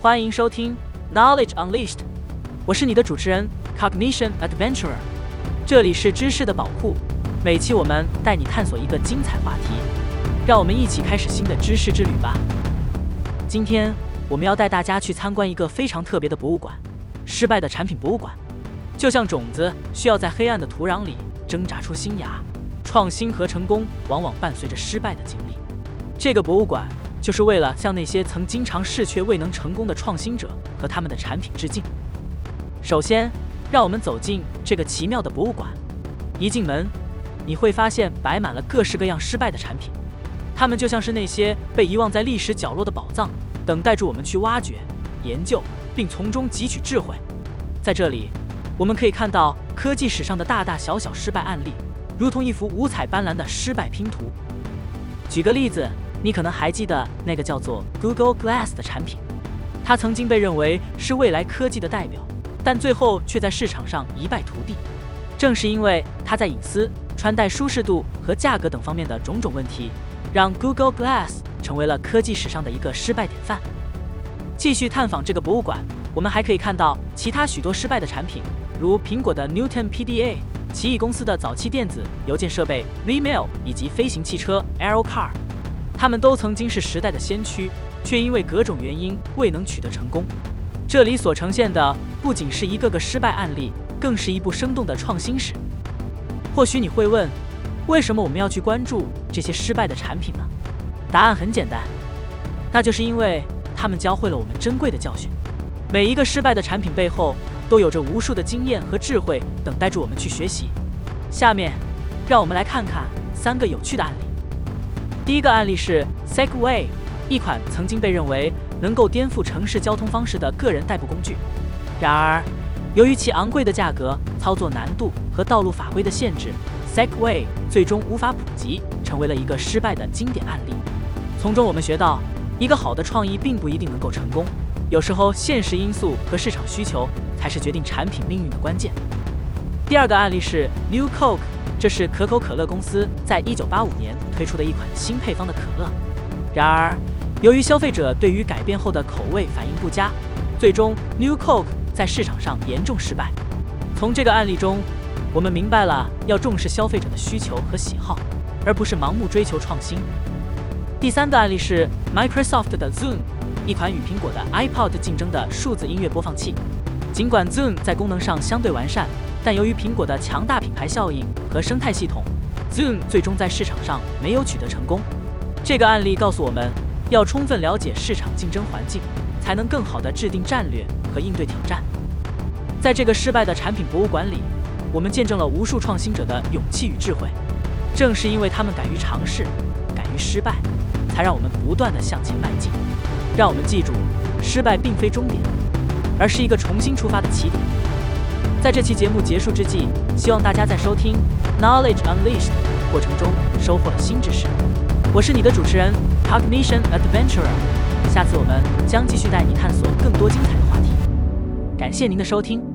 欢迎收听 Knowledge Unleashed，我是你的主持人 Cognition Adventurer，这里是知识的宝库，每期我们带你探索一个精彩话题，让我们一起开始新的知识之旅吧。今天我们要带大家去参观一个非常特别的博物馆——失败的产品博物馆。就像种子需要在黑暗的土壤里挣扎出新芽，创新和成功往往伴随着失败的经历。这个博物馆。就是为了向那些曾经常试却未能成功的创新者和他们的产品致敬。首先，让我们走进这个奇妙的博物馆。一进门，你会发现摆满了各式各样失败的产品，它们就像是那些被遗忘在历史角落的宝藏，等待着我们去挖掘、研究，并从中汲取智慧。在这里，我们可以看到科技史上的大大小小失败案例，如同一幅五彩斑斓的失败拼图。举个例子。你可能还记得那个叫做 Google Glass 的产品，它曾经被认为是未来科技的代表，但最后却在市场上一败涂地。正是因为它在隐私、穿戴舒适度和价格等方面的种种问题，让 Google Glass 成为了科技史上的一个失败典范。继续探访这个博物馆，我们还可以看到其他许多失败的产品，如苹果的 Newton PDA、奇异公司的早期电子邮件设备 V-mail 以及飞行汽车 Aero Car。他们都曾经是时代的先驱，却因为各种原因未能取得成功。这里所呈现的不仅是一个个失败案例，更是一部生动的创新史。或许你会问，为什么我们要去关注这些失败的产品呢？答案很简单，那就是因为他们教会了我们珍贵的教训。每一个失败的产品背后，都有着无数的经验和智慧等待着我们去学习。下面，让我们来看看三个有趣的案例。第一个案例是 Segway，一款曾经被认为能够颠覆城市交通方式的个人代步工具。然而，由于其昂贵的价格、操作难度和道路法规的限制，Segway 最终无法普及，成为了一个失败的经典案例。从中我们学到，一个好的创意并不一定能够成功，有时候现实因素和市场需求才是决定产品命运的关键。第二个案例是 New Coke。这是可口可乐公司在一九八五年推出的一款新配方的可乐。然而，由于消费者对于改变后的口味反应不佳，最终 New Coke 在市场上严重失败。从这个案例中，我们明白了要重视消费者的需求和喜好，而不是盲目追求创新。第三个案例是 Microsoft 的 Zoom，一款与苹果的 iPod 竞争的数字音乐播放器。尽管 Zoom 在功能上相对完善，但由于苹果的强大品牌效应和生态系统，Zoom 最终在市场上没有取得成功。这个案例告诉我们要充分了解市场竞争环境，才能更好地制定战略和应对挑战。在这个失败的产品博物馆里，我们见证了无数创新者的勇气与智慧。正是因为他们敢于尝试，于失败，才让我们不断地向前迈进。让我们记住，失败并非终点，而是一个重新出发的起点。在这期节目结束之际，希望大家在收听 Knowledge Unleashed 过程中收获了新知识。我是你的主持人 Cognition Adventurer，下次我们将继续带你探索更多精彩的话题。感谢您的收听。